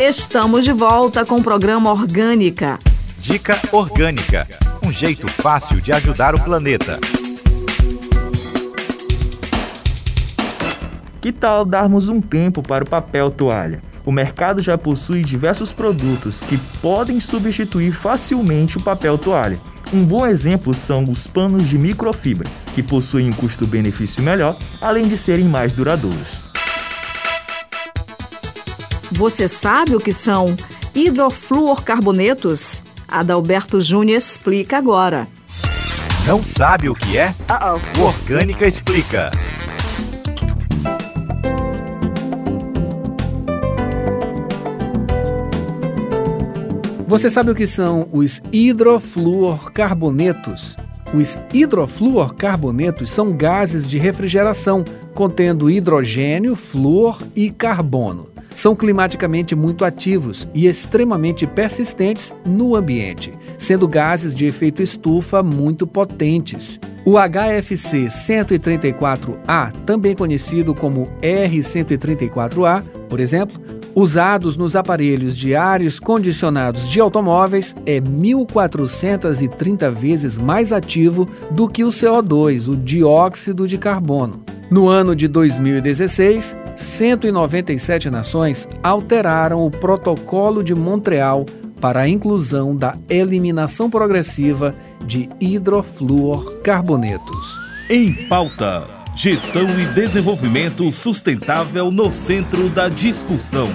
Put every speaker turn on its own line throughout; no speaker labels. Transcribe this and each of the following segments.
Estamos de volta com o programa Orgânica.
Dica Orgânica um jeito fácil de ajudar o planeta.
Que tal darmos um tempo para o papel toalha? O mercado já possui diversos produtos que podem substituir facilmente o papel toalha. Um bom exemplo são os panos de microfibra, que possuem um custo-benefício melhor, além de serem mais duradouros.
Você sabe o que são hidrofluorcarbonetos? Adalberto Júnior explica agora.
Não sabe o que é?
Uh -oh.
O Orgânica explica.
Você sabe o que são os hidrofluorcarbonetos? Os hidrofluorcarbonetos são gases de refrigeração contendo hidrogênio, flúor e carbono. São climaticamente muito ativos e extremamente persistentes no ambiente, sendo gases de efeito estufa muito potentes. O HFC 134A, também conhecido como R134A, por exemplo, usados nos aparelhos de ares condicionados de automóveis é 1430 vezes mais ativo do que o CO2, o dióxido de carbono. No ano de 2016, 197 nações alteraram o Protocolo de Montreal para a inclusão da eliminação progressiva de hidrofluorcarbonetos.
Em pauta. Gestão e desenvolvimento sustentável no centro da discussão.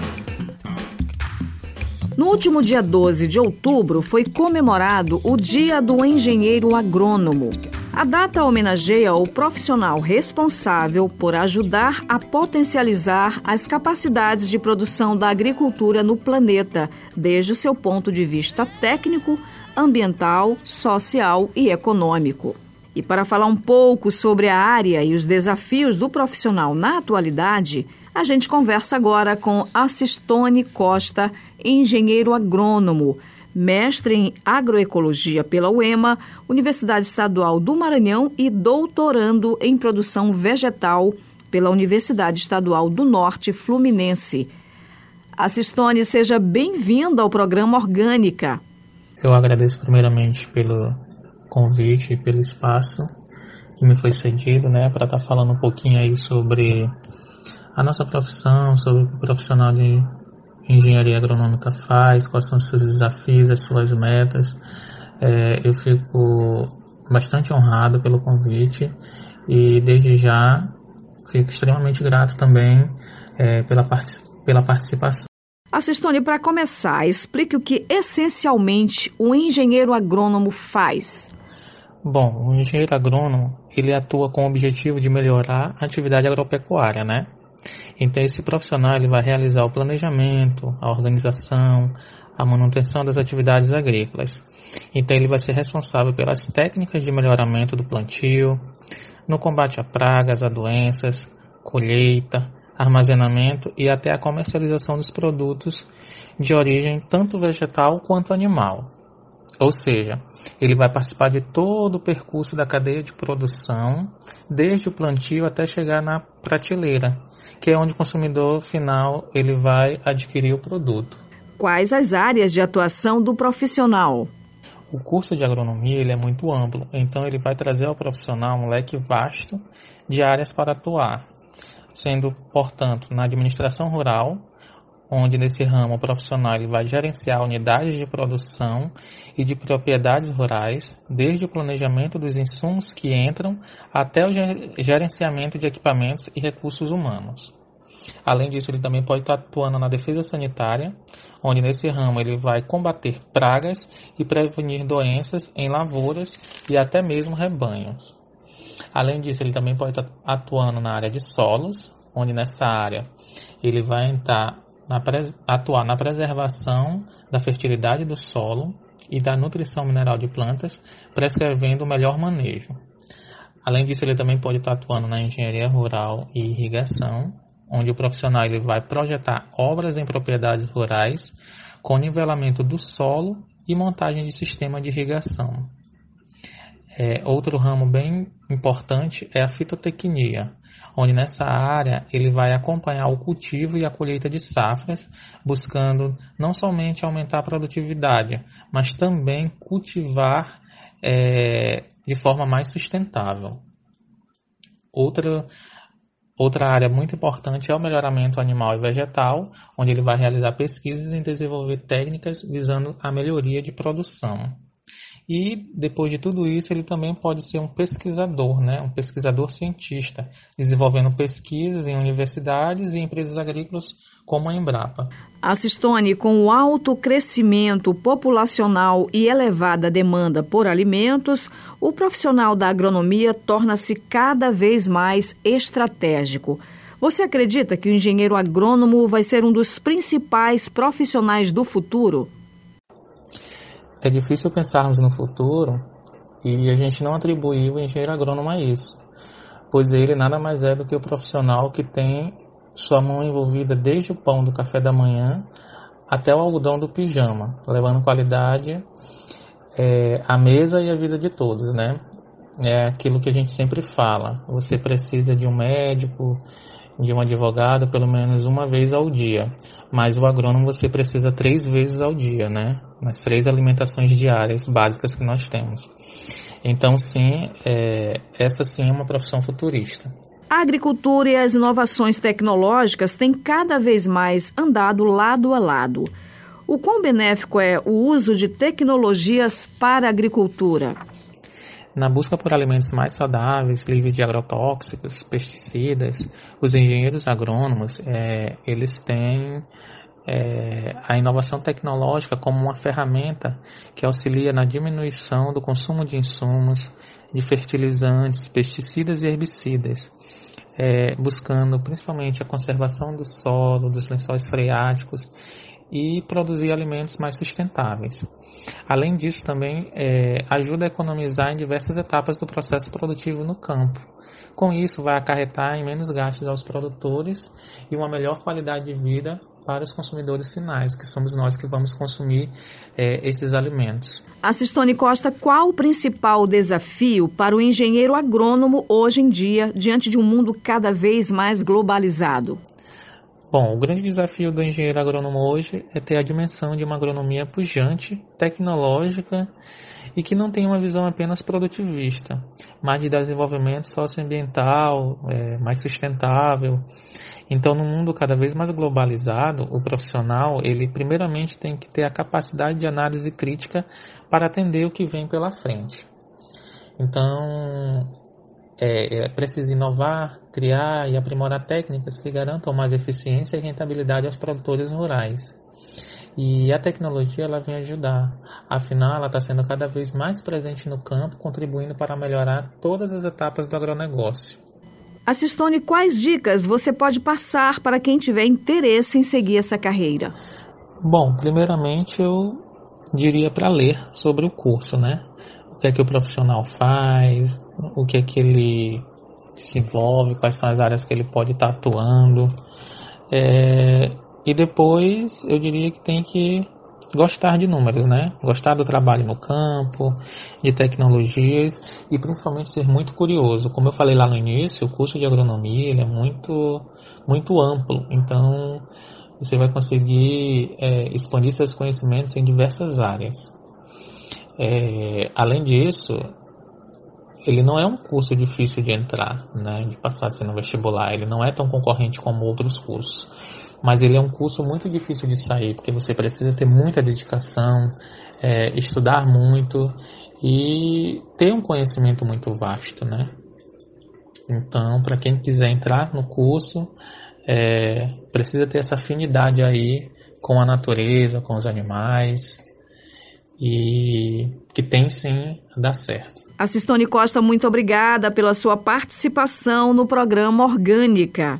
No último dia 12 de outubro foi comemorado o Dia do Engenheiro Agrônomo. A data homenageia o profissional responsável por ajudar a potencializar as capacidades de produção da agricultura no planeta, desde o seu ponto de vista técnico, ambiental, social e econômico. E para falar um pouco sobre a área e os desafios do profissional na atualidade, a gente conversa agora com Assistone Costa, engenheiro agrônomo, mestre em agroecologia pela UEMA, Universidade Estadual do Maranhão e doutorando em produção vegetal pela Universidade Estadual do Norte Fluminense. Assistone, seja bem-vindo ao programa Orgânica.
Eu agradeço primeiramente pelo convite e pelo espaço que me foi cedido, né, para estar tá falando um pouquinho aí sobre a nossa profissão, sobre o profissional de engenharia agronômica faz, quais são os seus desafios, as suas metas. É, eu fico bastante honrado pelo convite e desde já fico extremamente grato também é, pela, part pela participação.
Assistone, para começar, explique o que essencialmente o engenheiro agrônomo faz.
Bom, o engenheiro agrônomo, ele atua com o objetivo de melhorar a atividade agropecuária, né? Então esse profissional ele vai realizar o planejamento, a organização, a manutenção das atividades agrícolas. Então ele vai ser responsável pelas técnicas de melhoramento do plantio, no combate a pragas, a doenças, colheita, armazenamento e até a comercialização dos produtos de origem tanto vegetal quanto animal. Ou seja, ele vai participar de todo o percurso da cadeia de produção, desde o plantio até chegar na prateleira, que é onde o consumidor final ele vai adquirir o produto.
Quais as áreas de atuação do profissional?
O curso de agronomia ele é muito amplo, então ele vai trazer ao profissional um leque vasto de áreas para atuar, sendo, portanto, na administração rural, onde nesse ramo o profissional ele vai gerenciar unidades de produção e de propriedades rurais, desde o planejamento dos insumos que entram até o gerenciamento de equipamentos e recursos humanos. Além disso, ele também pode estar atuando na defesa sanitária, onde nesse ramo ele vai combater pragas e prevenir doenças em lavouras e até mesmo rebanhos. Além disso, ele também pode estar atuando na área de solos, onde nessa área ele vai entrar na atuar na preservação da fertilidade do solo e da nutrição mineral de plantas, prescrevendo o melhor manejo. Além disso, ele também pode estar atuando na engenharia rural e irrigação, onde o profissional ele vai projetar obras em propriedades rurais com nivelamento do solo e montagem de sistema de irrigação. É, outro ramo bem importante é a fitotecnia, onde nessa área ele vai acompanhar o cultivo e a colheita de safras, buscando não somente aumentar a produtividade, mas também cultivar é, de forma mais sustentável. Outra, outra área muito importante é o melhoramento animal e vegetal, onde ele vai realizar pesquisas e desenvolver técnicas visando a melhoria de produção. E depois de tudo isso, ele também pode ser um pesquisador, né? um pesquisador cientista, desenvolvendo pesquisas em universidades e empresas agrícolas como a Embrapa.
Assistone, com o alto crescimento populacional e elevada demanda por alimentos, o profissional da agronomia torna-se cada vez mais estratégico. Você acredita que o engenheiro agrônomo vai ser um dos principais profissionais do futuro?
É difícil pensarmos no futuro e a gente não atribuir o engenheiro agrônomo a isso, pois ele nada mais é do que o profissional que tem sua mão envolvida desde o pão do café da manhã até o algodão do pijama, levando qualidade é, à mesa e à vida de todos, né? É aquilo que a gente sempre fala. Você precisa de um médico, de um advogado pelo menos uma vez ao dia. Mas o agrônomo você precisa três vezes ao dia, né? Nas três alimentações diárias básicas que nós temos. Então, sim, é, essa sim é uma profissão futurista.
A agricultura e as inovações tecnológicas têm cada vez mais andado lado a lado. O quão benéfico é o uso de tecnologias para a agricultura?
Na busca por alimentos mais saudáveis, livres de agrotóxicos, pesticidas, os engenheiros agrônomos é, eles têm é, a inovação tecnológica como uma ferramenta que auxilia na diminuição do consumo de insumos, de fertilizantes, pesticidas e herbicidas, é, buscando principalmente a conservação do solo, dos lençóis freáticos e produzir alimentos mais sustentáveis. Além disso, também é, ajuda a economizar em diversas etapas do processo produtivo no campo. Com isso, vai acarretar em menos gastos aos produtores e uma melhor qualidade de vida para os consumidores finais, que somos nós que vamos consumir é, esses alimentos.
Assistone Costa, qual o principal desafio para o engenheiro agrônomo hoje em dia, diante de um mundo cada vez mais globalizado?
Bom, o grande desafio do engenheiro agrônomo hoje é ter a dimensão de uma agronomia pujante, tecnológica e que não tem uma visão apenas produtivista, mas de desenvolvimento socioambiental, é, mais sustentável. Então, no mundo cada vez mais globalizado, o profissional, ele primeiramente tem que ter a capacidade de análise crítica para atender o que vem pela frente. Então, é, é preciso inovar, criar e aprimorar técnicas que garantam mais eficiência e rentabilidade aos produtores rurais. E a tecnologia ela vem ajudar. Afinal, ela está sendo cada vez mais presente no campo, contribuindo para melhorar todas as etapas do agronegócio.
Assistone, quais dicas você pode passar para quem tiver interesse em seguir essa carreira?
Bom, primeiramente eu diria para ler sobre o curso, né? Que é que o profissional faz, o que é que ele se envolve, quais são as áreas que ele pode estar atuando. É, e depois eu diria que tem que gostar de números, né? Gostar do trabalho no campo, de tecnologias e principalmente ser muito curioso. Como eu falei lá no início, o curso de agronomia é muito, muito amplo, então você vai conseguir é, expandir seus conhecimentos em diversas áreas. É, além disso, ele não é um curso difícil de entrar, né, de passar assim no vestibular. Ele não é tão concorrente como outros cursos, mas ele é um curso muito difícil de sair, porque você precisa ter muita dedicação, é, estudar muito e ter um conhecimento muito vasto, né? Então, para quem quiser entrar no curso, é, precisa ter essa afinidade aí com a natureza, com os animais, e que tem sim a dar certo.
Assistone Costa, muito obrigada pela sua participação no programa Orgânica.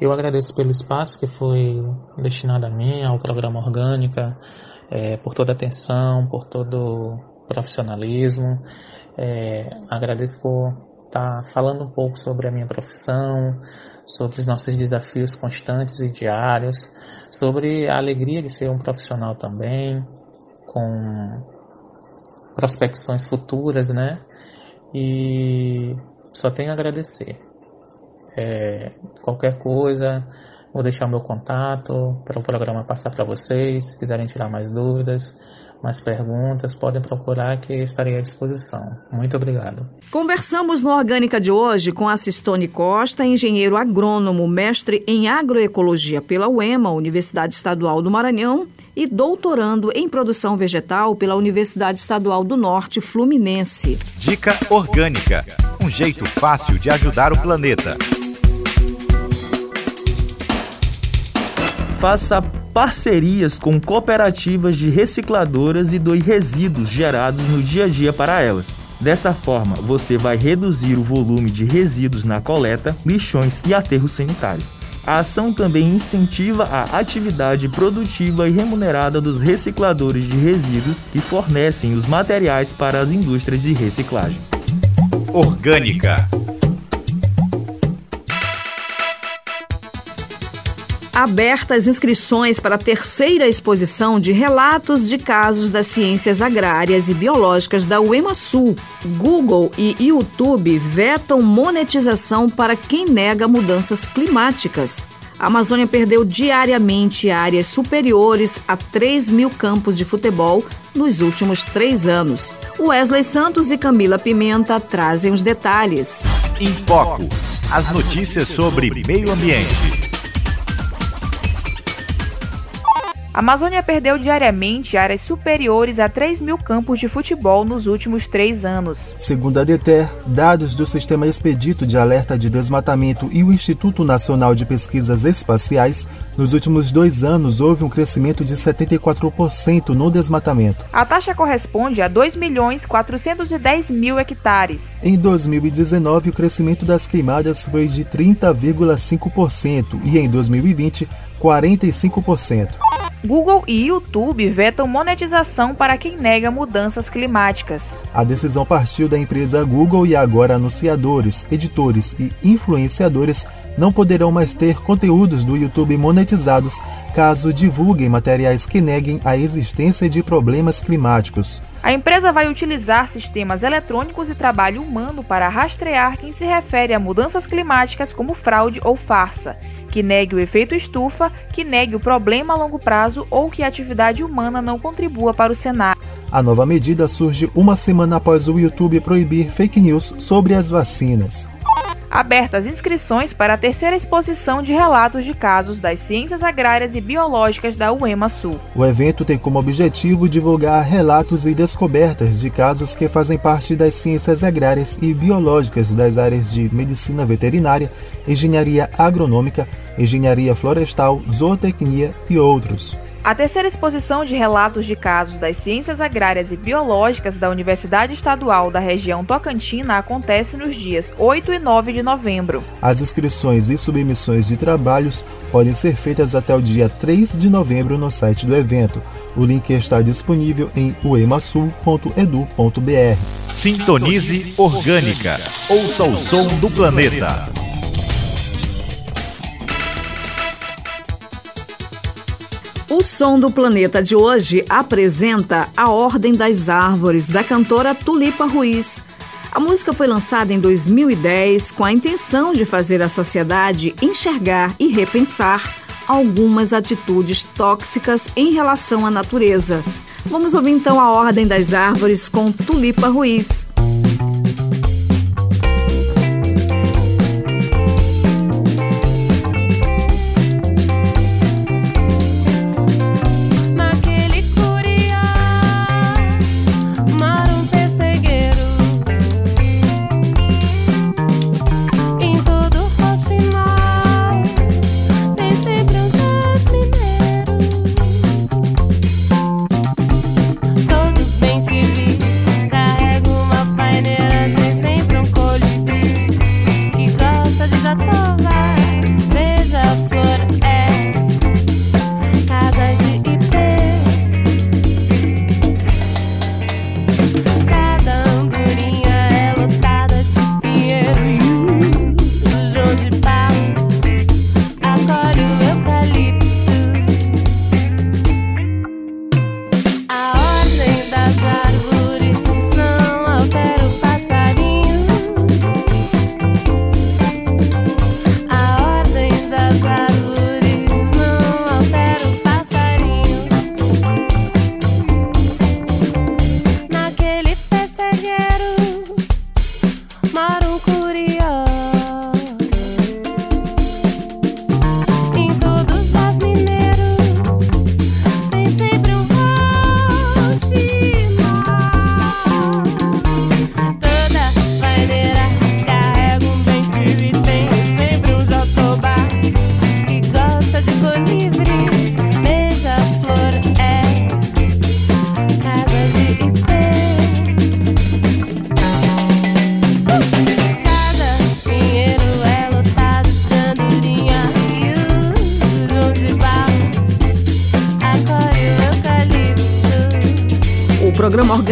Eu agradeço pelo espaço que foi destinado a mim, ao programa Orgânica, é, por toda a atenção, por todo o profissionalismo. É, agradeço por estar falando um pouco sobre a minha profissão, sobre os nossos desafios constantes e diários, sobre a alegria de ser um profissional também, com prospecções futuras, né? E só tenho a agradecer. É, qualquer coisa, vou deixar o meu contato para o programa passar para vocês. Se quiserem tirar mais dúvidas, mais perguntas, podem procurar que estarei à disposição. Muito obrigado.
Conversamos no Orgânica de hoje com Assistone Costa, engenheiro agrônomo, mestre em agroecologia pela UEMA, Universidade Estadual do Maranhão, e doutorando em produção vegetal pela Universidade Estadual do Norte Fluminense.
Dica Orgânica um jeito fácil de ajudar o planeta.
Faça parcerias com cooperativas de recicladoras e doe resíduos gerados no dia a dia para elas. Dessa forma, você vai reduzir o volume de resíduos na coleta, lixões e aterros sanitários. A ação também incentiva a atividade produtiva e remunerada dos recicladores de resíduos que fornecem os materiais para as indústrias de reciclagem.
Orgânica
abertas inscrições para a terceira exposição de relatos de casos das ciências agrárias e biológicas da UEMASul. Google e YouTube vetam monetização para quem nega mudanças climáticas. A Amazônia perdeu diariamente áreas superiores a 3 mil campos de futebol nos últimos três anos. Wesley Santos e Camila Pimenta trazem os detalhes.
Em Foco as notícias sobre meio ambiente.
A Amazônia perdeu diariamente áreas superiores a 3 mil campos de futebol nos últimos três anos.
Segundo a DETER, dados do Sistema Expedito de Alerta de Desmatamento e o Instituto Nacional de Pesquisas Espaciais, nos últimos dois anos houve um crescimento de 74% no desmatamento.
A taxa corresponde a 2 milhões 410 mil hectares.
Em 2019, o crescimento das queimadas foi de 30,5% e em 2020, 45%.
Google e YouTube vetam monetização para quem nega mudanças climáticas.
A decisão partiu da empresa Google e agora anunciadores, editores e influenciadores não poderão mais ter conteúdos do YouTube monetizados caso divulguem materiais que neguem a existência de problemas climáticos.
A empresa vai utilizar sistemas eletrônicos e trabalho humano para rastrear quem se refere a mudanças climáticas como fraude ou farsa que negue o efeito estufa, que negue o problema a longo prazo ou que a atividade humana não contribua para o cenário.
A nova medida surge uma semana após o YouTube proibir fake news sobre as vacinas
abertas inscrições para a terceira exposição de relatos de casos das ciências agrárias e biológicas da UEMA Sul.
O evento tem como objetivo divulgar relatos e descobertas de casos que fazem parte das ciências agrárias e biológicas das áreas de medicina veterinária, engenharia agronômica, engenharia florestal, zootecnia e outros.
A terceira exposição de relatos de casos das ciências agrárias e biológicas da Universidade Estadual da região Tocantina acontece nos dias 8 e 9 de novembro.
As inscrições e submissões de trabalhos podem ser feitas até o dia 3 de novembro no site do evento. O link está disponível em uemasul.edu.br.
Sintonize Orgânica. Ouça o som do planeta.
O Som do Planeta de hoje apresenta A Ordem das Árvores, da cantora Tulipa Ruiz. A música foi lançada em 2010 com a intenção de fazer a sociedade enxergar e repensar algumas atitudes tóxicas em relação à natureza. Vamos ouvir então A Ordem das Árvores com Tulipa Ruiz.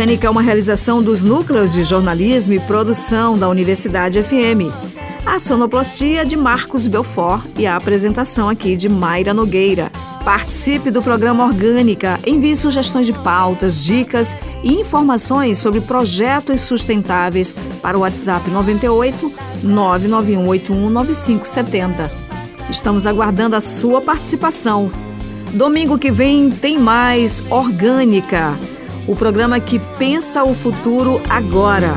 Orgânica é uma realização dos núcleos de jornalismo e produção da Universidade FM. A sonoplastia de Marcos Belfort e a apresentação aqui de Mayra Nogueira. Participe do programa Orgânica, envie sugestões de pautas, dicas e informações sobre projetos sustentáveis para o WhatsApp 98 991819570. Estamos aguardando a sua participação. Domingo que vem tem mais Orgânica, o programa que pensa o futuro agora.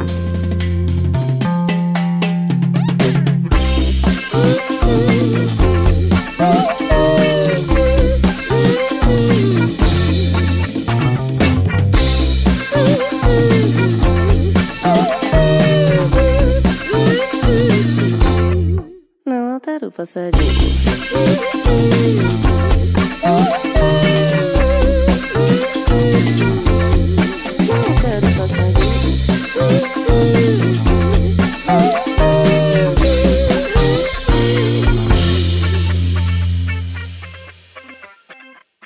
Não altera o passarinho.